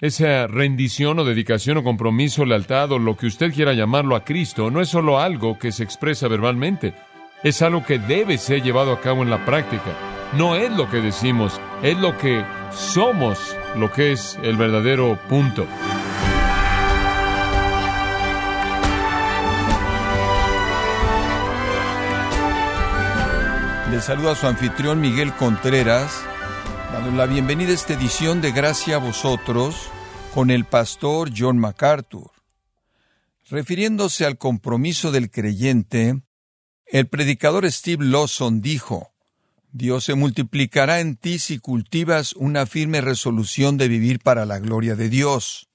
Esa rendición o dedicación o compromiso, lealtad o lo que usted quiera llamarlo a Cristo, no es solo algo que se expresa verbalmente, es algo que debe ser llevado a cabo en la práctica. No es lo que decimos, es lo que somos, lo que es el verdadero punto. Le saluda a su anfitrión Miguel Contreras, dando la bienvenida a esta edición de Gracia a vosotros con el pastor John MacArthur. Refiriéndose al compromiso del creyente, el predicador Steve Lawson dijo, Dios se multiplicará en ti si cultivas una firme resolución de vivir para la gloria de Dios.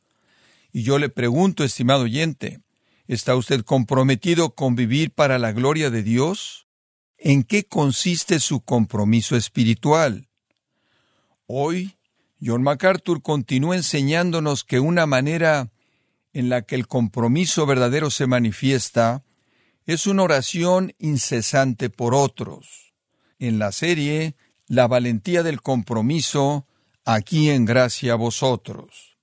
Y yo le pregunto, estimado oyente, ¿está usted comprometido con vivir para la gloria de Dios? en qué consiste su compromiso espiritual. Hoy, John MacArthur continúa enseñándonos que una manera en la que el compromiso verdadero se manifiesta es una oración incesante por otros. En la serie La valentía del compromiso, aquí en gracia a vosotros.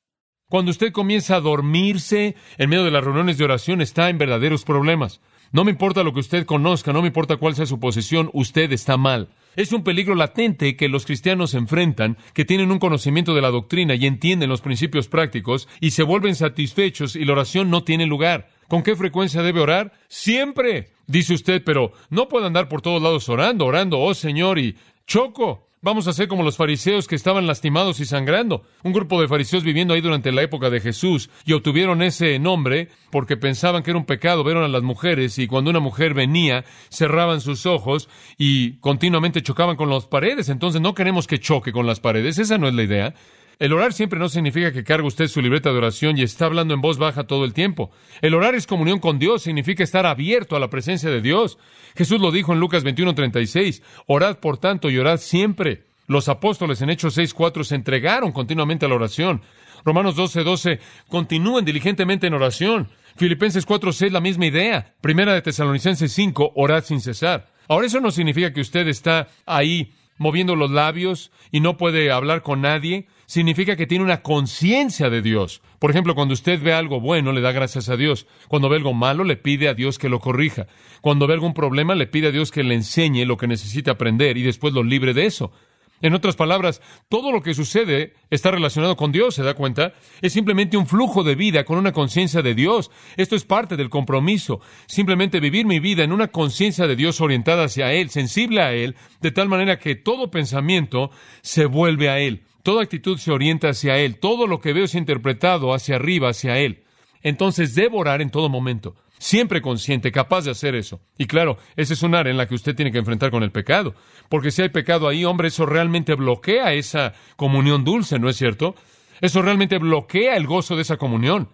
Cuando usted comienza a dormirse en medio de las reuniones de oración está en verdaderos problemas. No me importa lo que usted conozca, no me importa cuál sea su posición, usted está mal. Es un peligro latente que los cristianos enfrentan, que tienen un conocimiento de la doctrina y entienden los principios prácticos y se vuelven satisfechos y la oración no tiene lugar. ¿Con qué frecuencia debe orar? Siempre. Dice usted, pero no puedo andar por todos lados orando, orando, oh Señor, y choco. Vamos a ser como los fariseos que estaban lastimados y sangrando. Un grupo de fariseos viviendo ahí durante la época de Jesús y obtuvieron ese nombre porque pensaban que era un pecado, vieron a las mujeres y cuando una mujer venía cerraban sus ojos y continuamente chocaban con las paredes. Entonces no queremos que choque con las paredes, esa no es la idea. El orar siempre no significa que cargue usted su libreta de oración y está hablando en voz baja todo el tiempo. El orar es comunión con Dios, significa estar abierto a la presencia de Dios. Jesús lo dijo en Lucas 21:36, orad por tanto y orad siempre. Los apóstoles en Hechos 6:4 se entregaron continuamente a la oración. Romanos 12:12 continúen diligentemente en oración. Filipenses 4:6 la misma idea. Primera de Tesalonicenses 5, orad sin cesar. Ahora eso no significa que usted está ahí moviendo los labios y no puede hablar con nadie significa que tiene una conciencia de Dios. Por ejemplo, cuando usted ve algo bueno, le da gracias a Dios. Cuando ve algo malo, le pide a Dios que lo corrija. Cuando ve algún problema, le pide a Dios que le enseñe lo que necesita aprender y después lo libre de eso. En otras palabras, todo lo que sucede está relacionado con Dios, ¿se da cuenta? Es simplemente un flujo de vida con una conciencia de Dios. Esto es parte del compromiso. Simplemente vivir mi vida en una conciencia de Dios orientada hacia Él, sensible a Él, de tal manera que todo pensamiento se vuelve a Él. Toda actitud se orienta hacia Él. Todo lo que veo es interpretado hacia arriba, hacia Él. Entonces debo orar en todo momento. Siempre consciente, capaz de hacer eso. Y claro, ese es un área en la que usted tiene que enfrentar con el pecado. Porque si hay pecado ahí, hombre, eso realmente bloquea esa comunión dulce, ¿no es cierto? Eso realmente bloquea el gozo de esa comunión.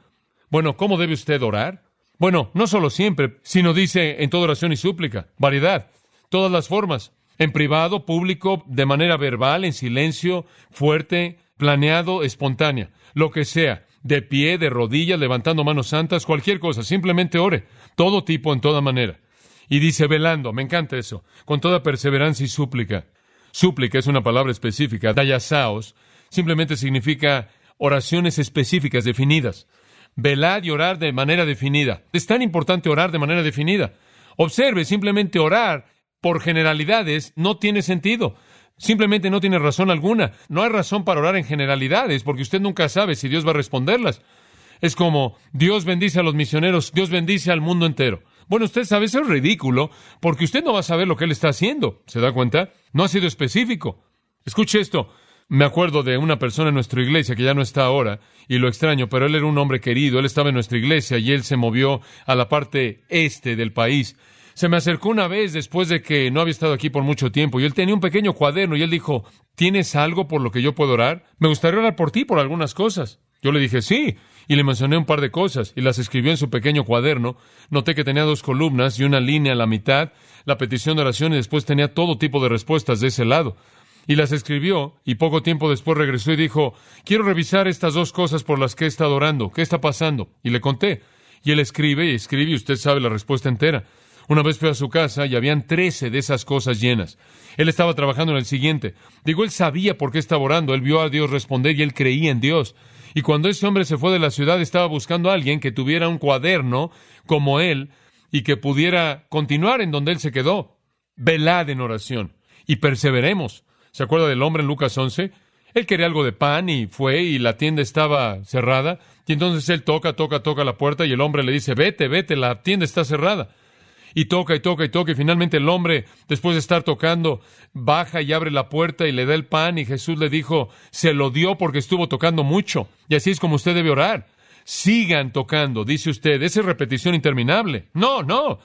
Bueno, ¿cómo debe usted orar? Bueno, no solo siempre, sino dice en toda oración y súplica. Variedad. Todas las formas en privado, público, de manera verbal, en silencio, fuerte, planeado, espontánea, lo que sea, de pie, de rodillas, levantando manos santas, cualquier cosa, simplemente ore, todo tipo, en toda manera. Y dice velando, me encanta eso, con toda perseverancia y súplica. Súplica es una palabra específica, dayasaos, simplemente significa oraciones específicas, definidas. Velad y orar de manera definida. Es tan importante orar de manera definida. Observe, simplemente orar por generalidades no tiene sentido. Simplemente no tiene razón alguna. No hay razón para orar en generalidades, porque usted nunca sabe si Dios va a responderlas. Es como Dios bendice a los misioneros, Dios bendice al mundo entero. Bueno, usted sabe, eso es ridículo, porque usted no va a saber lo que Él está haciendo. ¿Se da cuenta? No ha sido específico. Escuche esto. Me acuerdo de una persona en nuestra iglesia que ya no está ahora, y lo extraño, pero él era un hombre querido, él estaba en nuestra iglesia y él se movió a la parte este del país se me acercó una vez después de que no había estado aquí por mucho tiempo y él tenía un pequeño cuaderno y él dijo, ¿tienes algo por lo que yo puedo orar? Me gustaría orar por ti por algunas cosas. Yo le dije, sí, y le mencioné un par de cosas y las escribió en su pequeño cuaderno. Noté que tenía dos columnas y una línea a la mitad, la petición de oración y después tenía todo tipo de respuestas de ese lado. Y las escribió y poco tiempo después regresó y dijo, quiero revisar estas dos cosas por las que he estado orando. ¿Qué está pasando? Y le conté. Y él escribe y escribe y usted sabe la respuesta entera. Una vez fue a su casa y habían trece de esas cosas llenas. Él estaba trabajando en el siguiente. Digo, él sabía por qué estaba orando. Él vio a Dios responder y él creía en Dios. Y cuando ese hombre se fue de la ciudad estaba buscando a alguien que tuviera un cuaderno como él y que pudiera continuar en donde él se quedó. Velad en oración y perseveremos. ¿Se acuerda del hombre en Lucas 11? Él quería algo de pan y fue y la tienda estaba cerrada. Y entonces él toca, toca, toca la puerta y el hombre le dice, vete, vete, la tienda está cerrada. Y toca y toca y toca y finalmente el hombre, después de estar tocando, baja y abre la puerta y le da el pan y Jesús le dijo, se lo dio porque estuvo tocando mucho. Y así es como usted debe orar. Sigan tocando, dice usted, esa es repetición interminable. No, no.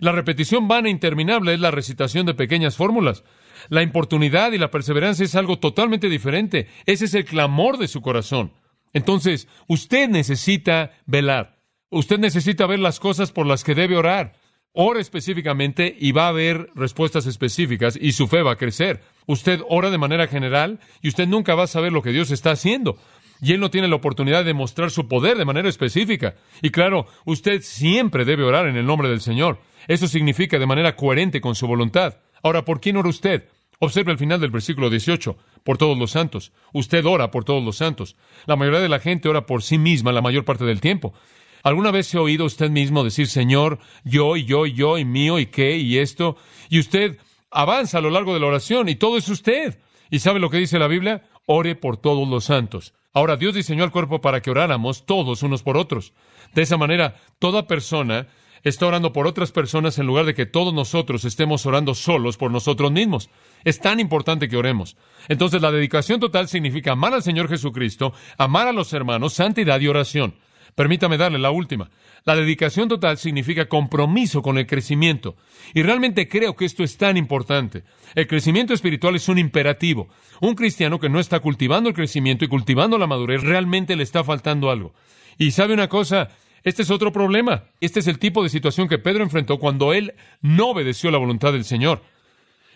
La repetición vana e interminable es la recitación de pequeñas fórmulas. La importunidad y la perseverancia es algo totalmente diferente. Ese es el clamor de su corazón. Entonces, usted necesita velar. Usted necesita ver las cosas por las que debe orar. Ora específicamente y va a haber respuestas específicas y su fe va a crecer. Usted ora de manera general y usted nunca va a saber lo que Dios está haciendo. Y Él no tiene la oportunidad de mostrar su poder de manera específica. Y claro, usted siempre debe orar en el nombre del Señor. Eso significa de manera coherente con su voluntad. Ahora, ¿por quién ora usted? Observe el final del versículo 18, por todos los santos. Usted ora por todos los santos. La mayoría de la gente ora por sí misma la mayor parte del tiempo. ¿Alguna vez se ha oído usted mismo decir, Señor, yo y yo y yo y mío y qué y esto? Y usted avanza a lo largo de la oración y todo es usted. ¿Y sabe lo que dice la Biblia? Ore por todos los santos. Ahora, Dios diseñó el cuerpo para que oráramos todos unos por otros. De esa manera, toda persona está orando por otras personas en lugar de que todos nosotros estemos orando solos por nosotros mismos. Es tan importante que oremos. Entonces la dedicación total significa amar al Señor Jesucristo, amar a los hermanos, santidad y oración. Permítame darle la última. La dedicación total significa compromiso con el crecimiento. Y realmente creo que esto es tan importante. El crecimiento espiritual es un imperativo. Un cristiano que no está cultivando el crecimiento y cultivando la madurez realmente le está faltando algo. Y sabe una cosa, este es otro problema. Este es el tipo de situación que Pedro enfrentó cuando él no obedeció la voluntad del Señor.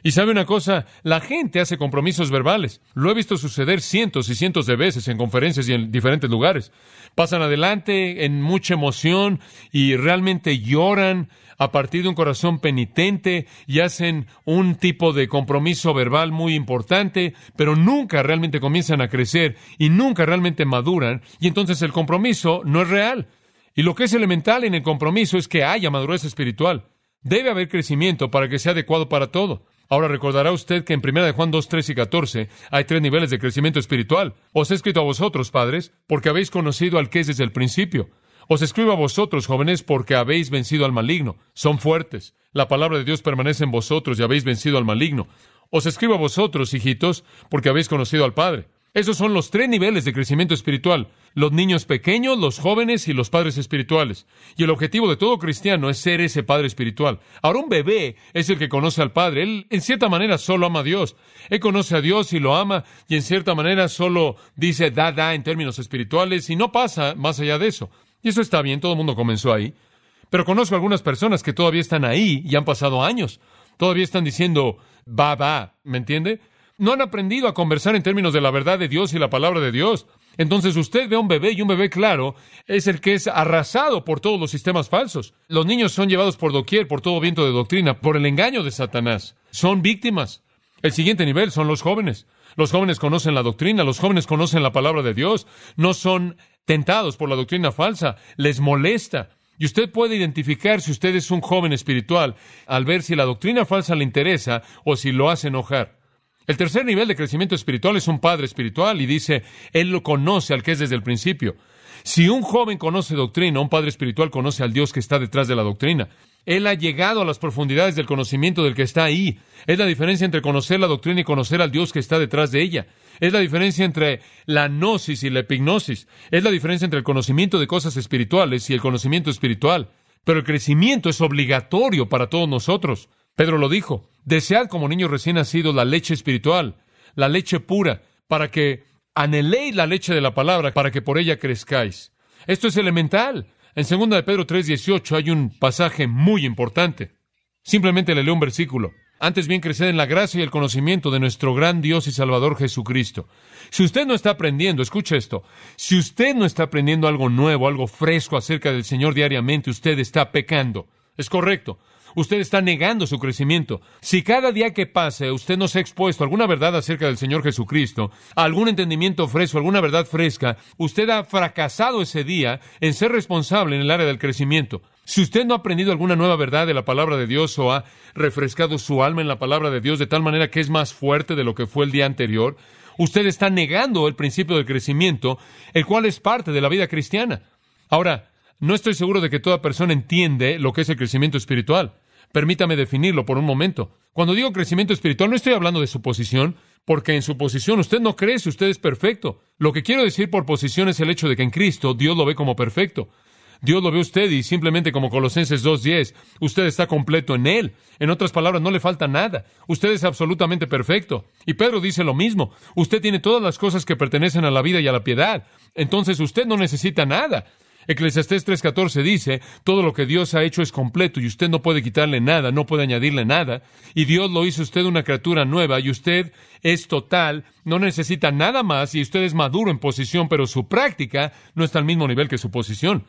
Y sabe una cosa, la gente hace compromisos verbales. Lo he visto suceder cientos y cientos de veces en conferencias y en diferentes lugares. Pasan adelante en mucha emoción y realmente lloran a partir de un corazón penitente y hacen un tipo de compromiso verbal muy importante, pero nunca realmente comienzan a crecer y nunca realmente maduran y entonces el compromiso no es real. Y lo que es elemental en el compromiso es que haya madurez espiritual. Debe haber crecimiento para que sea adecuado para todo. Ahora recordará usted que en 1 de Juan 2, 3 y 14 hay tres niveles de crecimiento espiritual. Os he escrito a vosotros, padres, porque habéis conocido al que es desde el principio. Os escribo a vosotros, jóvenes, porque habéis vencido al maligno. Son fuertes. La palabra de Dios permanece en vosotros y habéis vencido al maligno. Os escribo a vosotros, hijitos, porque habéis conocido al Padre. Esos son los tres niveles de crecimiento espiritual. Los niños pequeños, los jóvenes y los padres espirituales. Y el objetivo de todo cristiano es ser ese padre espiritual. Ahora un bebé es el que conoce al Padre. Él en cierta manera solo ama a Dios. Él conoce a Dios y lo ama y en cierta manera solo dice da, en términos espirituales y no pasa más allá de eso. Y eso está bien, todo el mundo comenzó ahí. Pero conozco algunas personas que todavía están ahí y han pasado años. Todavía están diciendo va, va, ¿me entiende? No han aprendido a conversar en términos de la verdad de Dios y la palabra de Dios. Entonces usted ve a un bebé y un bebé claro es el que es arrasado por todos los sistemas falsos. Los niños son llevados por doquier, por todo viento de doctrina, por el engaño de Satanás. Son víctimas. El siguiente nivel son los jóvenes. Los jóvenes conocen la doctrina, los jóvenes conocen la palabra de Dios, no son tentados por la doctrina falsa, les molesta. Y usted puede identificar si usted es un joven espiritual al ver si la doctrina falsa le interesa o si lo hace enojar. El tercer nivel de crecimiento espiritual es un padre espiritual y dice, Él lo conoce al que es desde el principio. Si un joven conoce doctrina, un padre espiritual conoce al Dios que está detrás de la doctrina. Él ha llegado a las profundidades del conocimiento del que está ahí. Es la diferencia entre conocer la doctrina y conocer al Dios que está detrás de ella. Es la diferencia entre la gnosis y la epignosis. Es la diferencia entre el conocimiento de cosas espirituales y el conocimiento espiritual. Pero el crecimiento es obligatorio para todos nosotros. Pedro lo dijo, desead como niños recién nacidos la leche espiritual, la leche pura, para que anheléis la leche de la palabra, para que por ella crezcáis. Esto es elemental. En 2 de Pedro 3:18 hay un pasaje muy importante. Simplemente le leo un versículo. Antes bien creced en la gracia y el conocimiento de nuestro gran Dios y Salvador Jesucristo. Si usted no está aprendiendo, escuche esto, si usted no está aprendiendo algo nuevo, algo fresco acerca del Señor diariamente, usted está pecando. Es correcto. Usted está negando su crecimiento. Si cada día que pase usted no se ha expuesto a alguna verdad acerca del Señor Jesucristo, a algún entendimiento fresco, alguna verdad fresca, usted ha fracasado ese día en ser responsable en el área del crecimiento. Si usted no ha aprendido alguna nueva verdad de la palabra de Dios o ha refrescado su alma en la palabra de Dios de tal manera que es más fuerte de lo que fue el día anterior, usted está negando el principio del crecimiento, el cual es parte de la vida cristiana. Ahora, no estoy seguro de que toda persona entiende lo que es el crecimiento espiritual. Permítame definirlo por un momento. Cuando digo crecimiento espiritual, no estoy hablando de su posición, porque en su posición usted no crece, usted es perfecto. Lo que quiero decir por posición es el hecho de que en Cristo Dios lo ve como perfecto. Dios lo ve usted y simplemente como Colosenses 2.10, usted está completo en Él. En otras palabras, no le falta nada. Usted es absolutamente perfecto. Y Pedro dice lo mismo. Usted tiene todas las cosas que pertenecen a la vida y a la piedad. Entonces usted no necesita nada. Eclesiastés 3:14 dice, todo lo que Dios ha hecho es completo y usted no puede quitarle nada, no puede añadirle nada, y Dios lo hizo usted una criatura nueva y usted es total, no necesita nada más y usted es maduro en posición, pero su práctica no está al mismo nivel que su posición.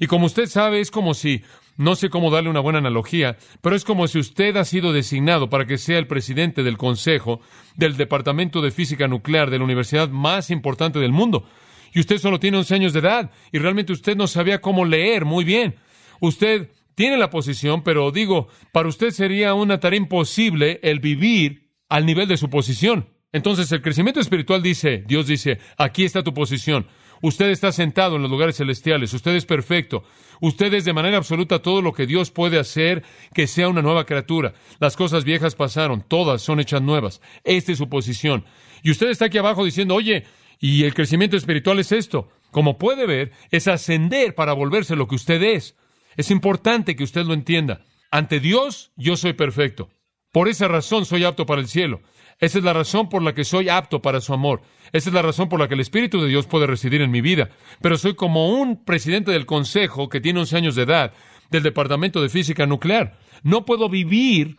Y como usted sabe, es como si, no sé cómo darle una buena analogía, pero es como si usted ha sido designado para que sea el presidente del Consejo del Departamento de Física Nuclear de la universidad más importante del mundo y usted solo tiene 11 años de edad y realmente usted no sabía cómo leer muy bien. Usted tiene la posición, pero digo, para usted sería una tarea imposible el vivir al nivel de su posición. Entonces el crecimiento espiritual dice, Dios dice, aquí está tu posición. Usted está sentado en los lugares celestiales, usted es perfecto, usted es de manera absoluta todo lo que Dios puede hacer que sea una nueva criatura. Las cosas viejas pasaron, todas son hechas nuevas. Esta es su posición. Y usted está aquí abajo diciendo, oye, y el crecimiento espiritual es esto. Como puede ver, es ascender para volverse lo que usted es. Es importante que usted lo entienda. Ante Dios, yo soy perfecto. Por esa razón soy apto para el cielo. Esa es la razón por la que soy apto para su amor. Esa es la razón por la que el Espíritu de Dios puede residir en mi vida. Pero soy como un presidente del Consejo que tiene 11 años de edad del Departamento de Física Nuclear. No puedo vivir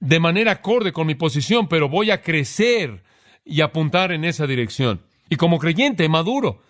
de manera acorde con mi posición, pero voy a crecer y apuntar en esa dirección. Y como creyente maduro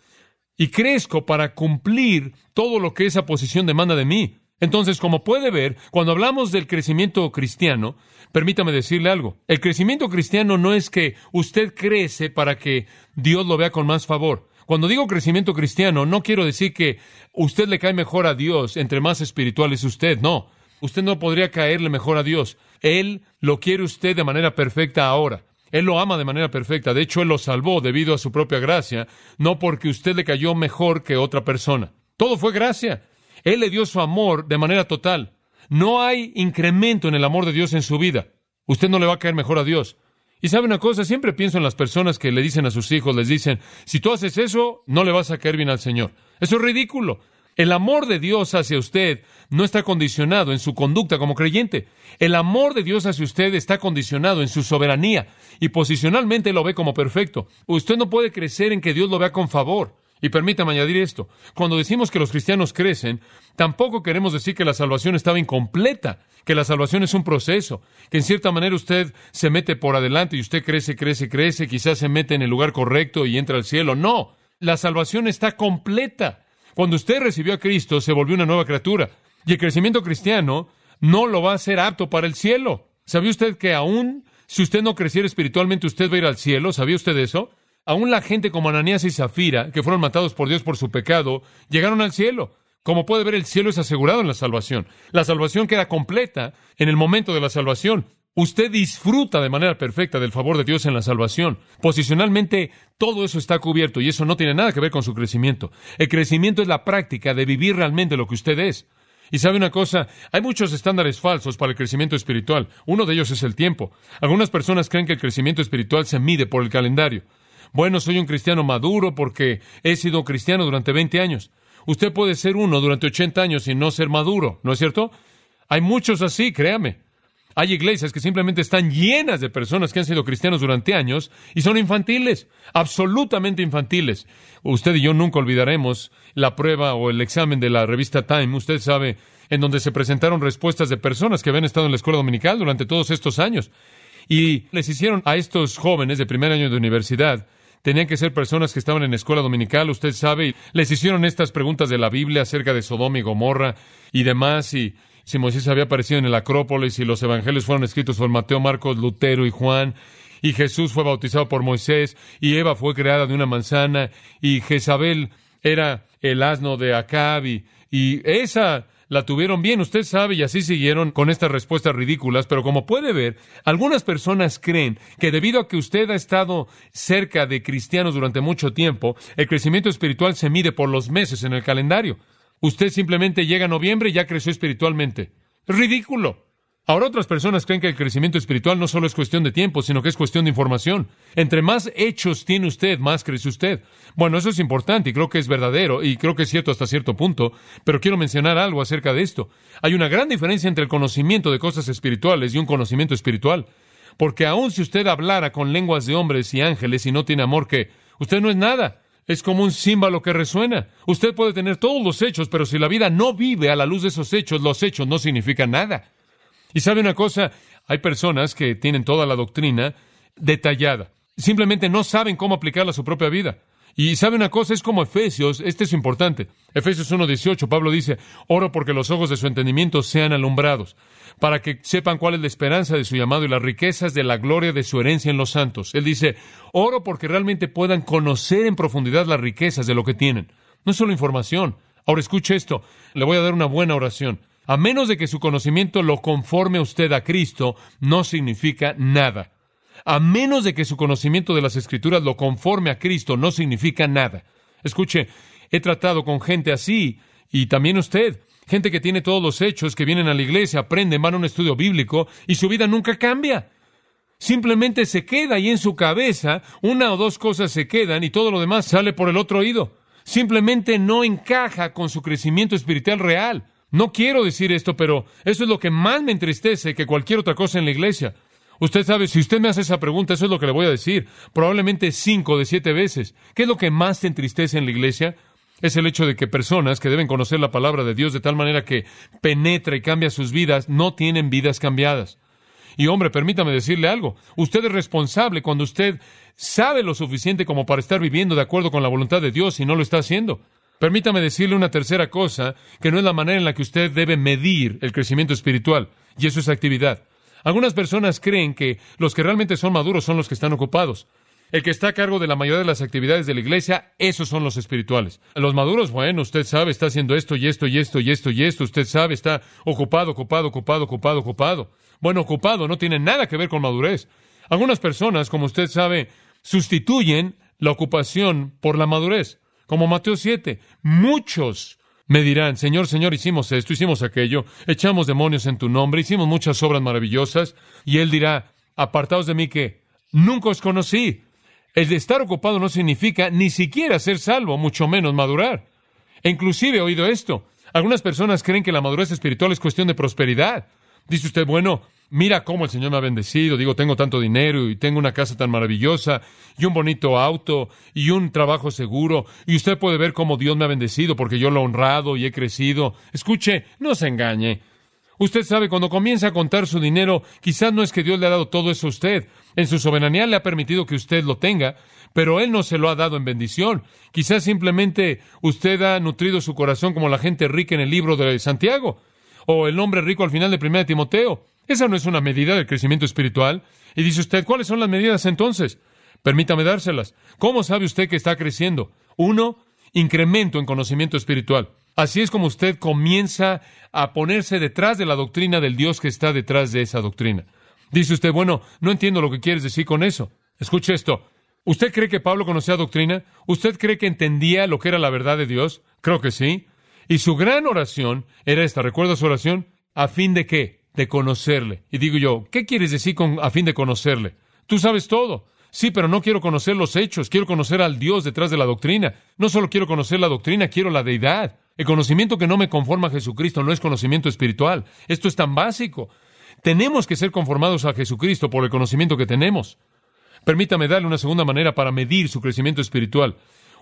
y crezco para cumplir todo lo que esa posición demanda de mí. Entonces, como puede ver, cuando hablamos del crecimiento cristiano, permítame decirle algo. El crecimiento cristiano no es que usted crece para que Dios lo vea con más favor. Cuando digo crecimiento cristiano, no quiero decir que usted le cae mejor a Dios entre más espiritual es usted, no. Usted no podría caerle mejor a Dios. Él lo quiere usted de manera perfecta ahora. Él lo ama de manera perfecta. De hecho, Él lo salvó debido a su propia gracia, no porque usted le cayó mejor que otra persona. Todo fue gracia. Él le dio su amor de manera total. No hay incremento en el amor de Dios en su vida. Usted no le va a caer mejor a Dios. Y sabe una cosa, siempre pienso en las personas que le dicen a sus hijos, les dicen, si tú haces eso, no le vas a caer bien al Señor. Eso es ridículo. El amor de Dios hacia usted no está condicionado en su conducta como creyente. El amor de Dios hacia usted está condicionado en su soberanía y posicionalmente lo ve como perfecto. Usted no puede crecer en que Dios lo vea con favor. Y permítame añadir esto. Cuando decimos que los cristianos crecen, tampoco queremos decir que la salvación estaba incompleta, que la salvación es un proceso, que en cierta manera usted se mete por adelante y usted crece, crece, crece, quizás se mete en el lugar correcto y entra al cielo. No, la salvación está completa. Cuando usted recibió a Cristo, se volvió una nueva criatura. Y el crecimiento cristiano no lo va a hacer apto para el cielo. ¿Sabía usted que aún si usted no creciera espiritualmente, usted va a ir al cielo? ¿Sabía usted eso? Aún la gente como Ananías y Zafira, que fueron matados por Dios por su pecado, llegaron al cielo. Como puede ver, el cielo es asegurado en la salvación. La salvación queda completa en el momento de la salvación. Usted disfruta de manera perfecta del favor de Dios en la salvación. Posicionalmente, todo eso está cubierto y eso no tiene nada que ver con su crecimiento. El crecimiento es la práctica de vivir realmente lo que usted es. Y sabe una cosa, hay muchos estándares falsos para el crecimiento espiritual. Uno de ellos es el tiempo. Algunas personas creen que el crecimiento espiritual se mide por el calendario. Bueno, soy un cristiano maduro porque he sido cristiano durante 20 años. Usted puede ser uno durante 80 años y no ser maduro, ¿no es cierto? Hay muchos así, créame. Hay iglesias que simplemente están llenas de personas que han sido cristianos durante años y son infantiles, absolutamente infantiles. Usted y yo nunca olvidaremos la prueba o el examen de la revista Time, usted sabe, en donde se presentaron respuestas de personas que habían estado en la escuela dominical durante todos estos años. Y les hicieron a estos jóvenes de primer año de universidad, tenían que ser personas que estaban en escuela dominical, usted sabe, les hicieron estas preguntas de la Biblia acerca de Sodoma y Gomorra y demás, y si Moisés había aparecido en el Acrópolis y los evangelios fueron escritos por Mateo, Marcos, Lutero y Juan, y Jesús fue bautizado por Moisés, y Eva fue creada de una manzana, y Jezabel era el asno de Acab, y, y esa la tuvieron bien, usted sabe, y así siguieron con estas respuestas ridículas, pero como puede ver, algunas personas creen que debido a que usted ha estado cerca de cristianos durante mucho tiempo, el crecimiento espiritual se mide por los meses en el calendario. Usted simplemente llega a noviembre y ya creció espiritualmente. ridículo. Ahora otras personas creen que el crecimiento espiritual no solo es cuestión de tiempo, sino que es cuestión de información. Entre más hechos tiene usted, más crece usted. Bueno, eso es importante y creo que es verdadero y creo que es cierto hasta cierto punto, pero quiero mencionar algo acerca de esto. Hay una gran diferencia entre el conocimiento de cosas espirituales y un conocimiento espiritual. Porque aun si usted hablara con lenguas de hombres y ángeles y no tiene amor, que usted no es nada. Es como un símbolo que resuena. Usted puede tener todos los hechos, pero si la vida no vive a la luz de esos hechos, los hechos no significan nada. Y sabe una cosa, hay personas que tienen toda la doctrina detallada. Simplemente no saben cómo aplicarla a su propia vida. Y sabe una cosa, es como Efesios, este es importante. Efesios 1.18, Pablo dice, oro porque los ojos de su entendimiento sean alumbrados, para que sepan cuál es la esperanza de su llamado y las riquezas de la gloria de su herencia en los santos. Él dice, oro porque realmente puedan conocer en profundidad las riquezas de lo que tienen. No es solo información. Ahora escuche esto, le voy a dar una buena oración. A menos de que su conocimiento lo conforme usted a Cristo, no significa nada. A menos de que su conocimiento de las Escrituras lo conforme a Cristo, no significa nada. Escuche, he tratado con gente así, y también usted, gente que tiene todos los hechos, que vienen a la iglesia, aprenden, van a un estudio bíblico, y su vida nunca cambia. Simplemente se queda ahí en su cabeza, una o dos cosas se quedan y todo lo demás sale por el otro oído. Simplemente no encaja con su crecimiento espiritual real. No quiero decir esto, pero eso es lo que más me entristece que cualquier otra cosa en la iglesia. Usted sabe, si usted me hace esa pregunta, eso es lo que le voy a decir. Probablemente cinco de siete veces. ¿Qué es lo que más te entristece en la iglesia? Es el hecho de que personas que deben conocer la palabra de Dios de tal manera que penetra y cambia sus vidas, no tienen vidas cambiadas. Y hombre, permítame decirle algo. Usted es responsable cuando usted sabe lo suficiente como para estar viviendo de acuerdo con la voluntad de Dios y no lo está haciendo. Permítame decirle una tercera cosa, que no es la manera en la que usted debe medir el crecimiento espiritual, y eso es actividad. Algunas personas creen que los que realmente son maduros son los que están ocupados. El que está a cargo de la mayoría de las actividades de la iglesia, esos son los espirituales. Los maduros, bueno, usted sabe, está haciendo esto y esto y esto y esto y esto. Usted sabe, está ocupado, ocupado, ocupado, ocupado, ocupado. Bueno, ocupado no tiene nada que ver con madurez. Algunas personas, como usted sabe, sustituyen la ocupación por la madurez. Como Mateo 7, muchos me dirán, Señor, Señor, hicimos esto, hicimos aquello, echamos demonios en tu nombre, hicimos muchas obras maravillosas, y Él dirá, apartaos de mí que nunca os conocí. El de estar ocupado no significa ni siquiera ser salvo, mucho menos madurar. E inclusive he oído esto. Algunas personas creen que la madurez espiritual es cuestión de prosperidad. Dice usted, bueno, mira cómo el Señor me ha bendecido, digo, tengo tanto dinero y tengo una casa tan maravillosa y un bonito auto y un trabajo seguro y usted puede ver cómo Dios me ha bendecido porque yo lo he honrado y he crecido. Escuche, no se engañe. Usted sabe, cuando comienza a contar su dinero, quizás no es que Dios le ha dado todo eso a usted. En su soberanía le ha permitido que usted lo tenga, pero Él no se lo ha dado en bendición. Quizás simplemente usted ha nutrido su corazón como la gente rica en el libro de Santiago, o el hombre rico al final de 1 Timoteo. Esa no es una medida del crecimiento espiritual. Y dice usted, ¿cuáles son las medidas entonces? Permítame dárselas. ¿Cómo sabe usted que está creciendo? Uno, incremento en conocimiento espiritual. Así es como usted comienza a ponerse detrás de la doctrina del Dios que está detrás de esa doctrina. Dice usted, bueno, no entiendo lo que quieres decir con eso. Escuche esto. ¿Usted cree que Pablo conocía doctrina? ¿Usted cree que entendía lo que era la verdad de Dios? Creo que sí. Y su gran oración era esta. ¿Recuerda su oración? ¿A fin de qué? de conocerle. Y digo yo, ¿qué quieres decir con a fin de conocerle? Tú sabes todo. Sí, pero no quiero conocer los hechos, quiero conocer al Dios detrás de la doctrina. No solo quiero conocer la doctrina, quiero la deidad. El conocimiento que no me conforma a Jesucristo no es conocimiento espiritual. Esto es tan básico. Tenemos que ser conformados a Jesucristo por el conocimiento que tenemos. Permítame darle una segunda manera para medir su crecimiento espiritual.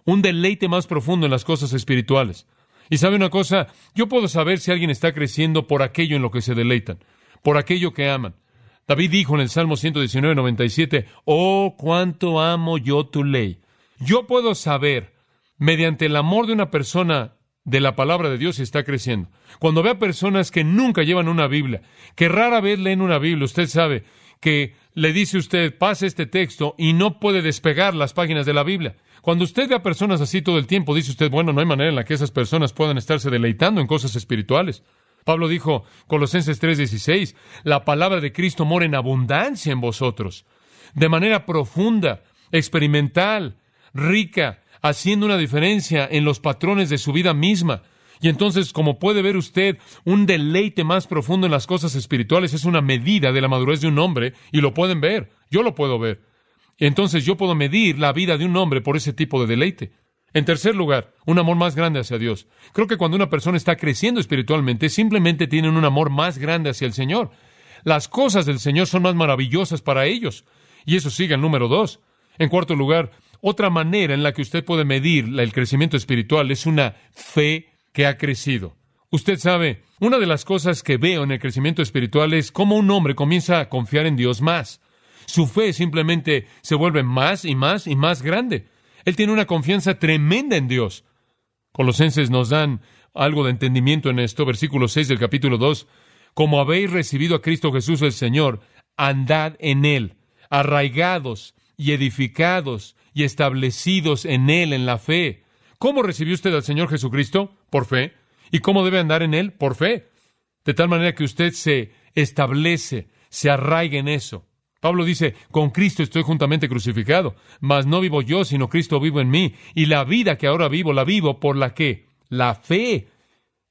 Un deleite más profundo en las cosas espirituales. Y sabe una cosa, yo puedo saber si alguien está creciendo por aquello en lo que se deleitan, por aquello que aman. David dijo en el Salmo 119, 97, Oh, cuánto amo yo tu ley. Yo puedo saber, mediante el amor de una persona de la palabra de Dios y está creciendo. Cuando vea personas que nunca llevan una Biblia, que rara vez leen una Biblia, usted sabe que le dice usted, pase este texto y no puede despegar las páginas de la Biblia. Cuando usted ve a personas así todo el tiempo, dice usted, bueno, no hay manera en la que esas personas puedan estarse deleitando en cosas espirituales. Pablo dijo, Colosenses 3:16, la palabra de Cristo mora en abundancia en vosotros, de manera profunda, experimental, rica, haciendo una diferencia en los patrones de su vida misma. Y entonces, como puede ver usted, un deleite más profundo en las cosas espirituales es una medida de la madurez de un hombre, y lo pueden ver, yo lo puedo ver. Entonces yo puedo medir la vida de un hombre por ese tipo de deleite. En tercer lugar, un amor más grande hacia Dios. Creo que cuando una persona está creciendo espiritualmente, simplemente tienen un amor más grande hacia el Señor. Las cosas del Señor son más maravillosas para ellos. Y eso sigue el número dos. En cuarto lugar, otra manera en la que usted puede medir el crecimiento espiritual es una fe que ha crecido. Usted sabe, una de las cosas que veo en el crecimiento espiritual es cómo un hombre comienza a confiar en Dios más. Su fe simplemente se vuelve más y más y más grande. Él tiene una confianza tremenda en Dios. Colosenses nos dan algo de entendimiento en esto, versículo 6 del capítulo 2. Como habéis recibido a Cristo Jesús el Señor, andad en Él, arraigados y edificados y establecidos en Él en la fe. ¿Cómo recibió usted al Señor Jesucristo? Por fe. ¿Y cómo debe andar en Él? Por fe. De tal manera que usted se establece, se arraiga en eso. Pablo dice, con Cristo estoy juntamente crucificado, mas no vivo yo, sino Cristo vivo en mí, y la vida que ahora vivo, la vivo por la que, la fe.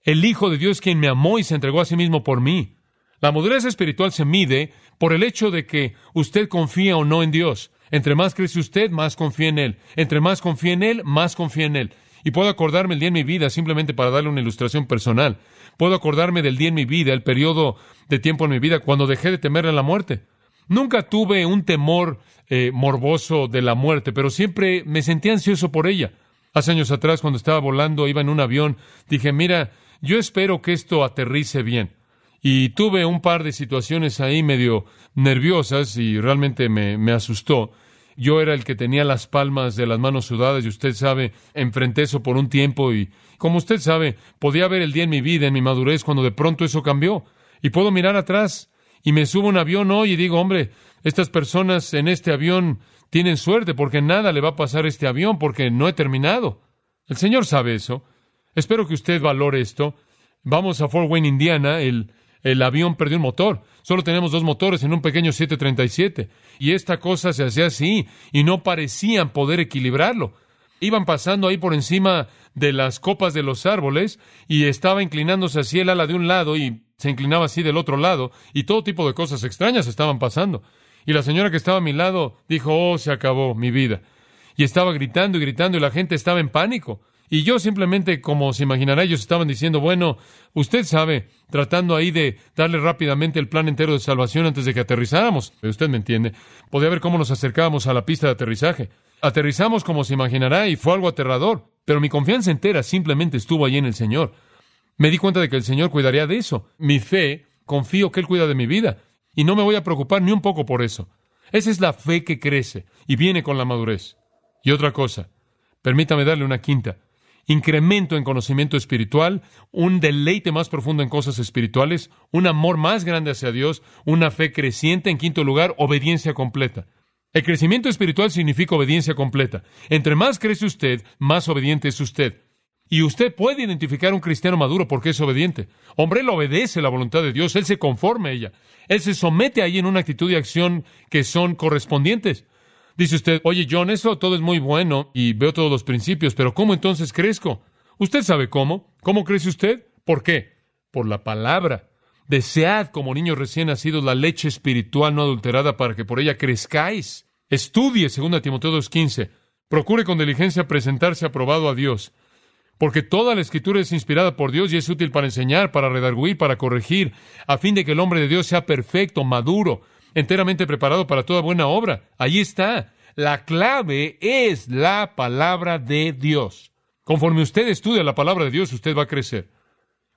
El Hijo de Dios quien me amó y se entregó a sí mismo por mí. La madurez espiritual se mide por el hecho de que usted confía o no en Dios. Entre más crece usted, más confía en Él. Entre más confía en Él, más confía en Él. Y puedo acordarme el día en mi vida, simplemente para darle una ilustración personal. Puedo acordarme del día en mi vida, el periodo de tiempo en mi vida, cuando dejé de temer a la muerte. Nunca tuve un temor eh, morboso de la muerte, pero siempre me sentí ansioso por ella. Hace años atrás, cuando estaba volando, iba en un avión, dije, mira, yo espero que esto aterrice bien. Y tuve un par de situaciones ahí medio nerviosas y realmente me, me asustó. Yo era el que tenía las palmas de las manos sudadas y usted sabe, enfrenté eso por un tiempo y, como usted sabe, podía ver el día en mi vida, en mi madurez, cuando de pronto eso cambió. Y puedo mirar atrás y me subo un avión hoy y digo, hombre, estas personas en este avión tienen suerte porque nada le va a pasar a este avión porque no he terminado. El Señor sabe eso. Espero que usted valore esto. Vamos a Fort Wayne, Indiana. El, el avión perdió un motor. Solo tenemos dos motores en un pequeño 737. Y esta cosa se hacía así y no parecían poder equilibrarlo. Iban pasando ahí por encima de las copas de los árboles y estaba inclinándose así el ala de un lado y se inclinaba así del otro lado y todo tipo de cosas extrañas estaban pasando. Y la señora que estaba a mi lado dijo, oh, se acabó mi vida. Y estaba gritando y gritando y la gente estaba en pánico. Y yo simplemente, como se imaginará, ellos estaban diciendo, bueno, usted sabe, tratando ahí de darle rápidamente el plan entero de salvación antes de que aterrizáramos. Usted me entiende. Podía ver cómo nos acercábamos a la pista de aterrizaje. Aterrizamos como se imaginará y fue algo aterrador, pero mi confianza entera simplemente estuvo allí en el Señor. Me di cuenta de que el Señor cuidaría de eso. Mi fe, confío que Él cuida de mi vida. Y no me voy a preocupar ni un poco por eso. Esa es la fe que crece y viene con la madurez. Y otra cosa, permítame darle una quinta. Incremento en conocimiento espiritual, un deleite más profundo en cosas espirituales, un amor más grande hacia Dios, una fe creciente. En quinto lugar, obediencia completa. El crecimiento espiritual significa obediencia completa. Entre más crece usted, más obediente es usted. Y usted puede identificar a un cristiano maduro porque es obediente. Hombre, él obedece la voluntad de Dios, él se conforma a ella, él se somete ahí en una actitud y acción que son correspondientes. Dice usted, oye John, eso todo es muy bueno y veo todos los principios, pero ¿cómo entonces crezco? Usted sabe cómo. ¿Cómo crece usted? ¿Por qué? Por la palabra. Desead como niños recién nacidos la leche espiritual no adulterada para que por ella crezcáis. Estudie, 2 Timoteo 2.15. Procure con diligencia presentarse aprobado a Dios porque toda la escritura es inspirada por Dios y es útil para enseñar, para redarguir, para corregir, a fin de que el hombre de Dios sea perfecto, maduro, enteramente preparado para toda buena obra. Allí está. La clave es la palabra de Dios. Conforme usted estudia la palabra de Dios, usted va a crecer.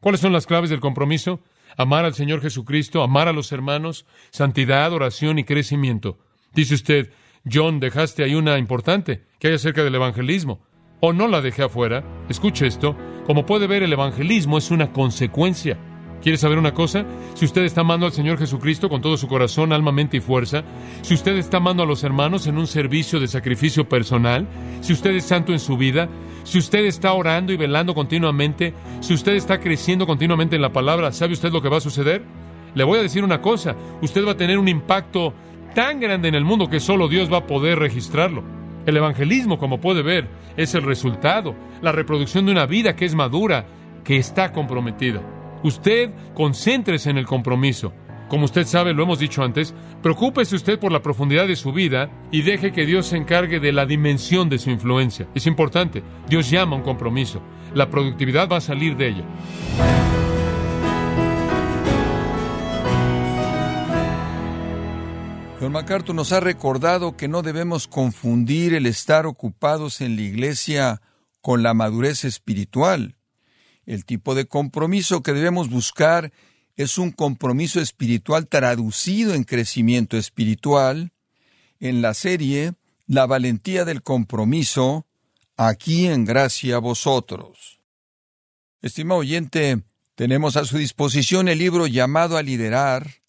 ¿Cuáles son las claves del compromiso? Amar al Señor Jesucristo, amar a los hermanos, santidad, oración y crecimiento. Dice usted, John, dejaste ahí una importante, que hay acerca del evangelismo. o no la dejé afuera. Escuche esto. Como puede ver, el evangelismo es una consecuencia. ¿Quiere saber una cosa? Si usted está amando al Señor Jesucristo con todo su corazón, alma, mente y fuerza, si usted está amando a los hermanos en un servicio de sacrificio personal, si usted es santo en su vida, si usted está orando y velando continuamente, si usted está creciendo continuamente en la palabra, ¿sabe usted lo que va a suceder? Le voy a decir una cosa, usted va a tener un impacto tan grande en el mundo que solo Dios va a poder registrarlo. El evangelismo, como puede ver, es el resultado, la reproducción de una vida que es madura, que está comprometida. Usted concéntrese en el compromiso. Como usted sabe, lo hemos dicho antes, preocúpese usted por la profundidad de su vida y deje que Dios se encargue de la dimensión de su influencia. Es importante. Dios llama a un compromiso. La productividad va a salir de ella. Don MacArthur nos ha recordado que no debemos confundir el estar ocupados en la iglesia con la madurez espiritual. El tipo de compromiso que debemos buscar es un compromiso espiritual traducido en crecimiento espiritual. En la serie La valentía del compromiso, aquí en gracia a vosotros. Estimado oyente, tenemos a su disposición el libro llamado a liderar,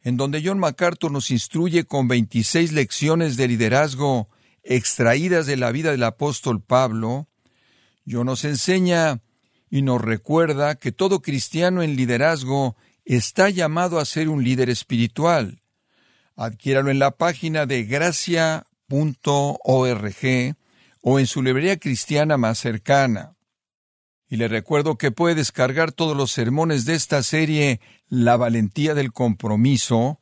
en donde John MacArthur nos instruye con 26 lecciones de liderazgo extraídas de la vida del apóstol Pablo. Yo nos enseña y nos recuerda que todo cristiano en liderazgo está llamado a ser un líder espiritual. Adquiéralo en la página de gracia.org o en su librería cristiana más cercana. Y le recuerdo que puede descargar todos los sermones de esta serie La valentía del compromiso,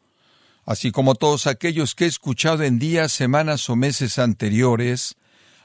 así como todos aquellos que he escuchado en días, semanas o meses anteriores,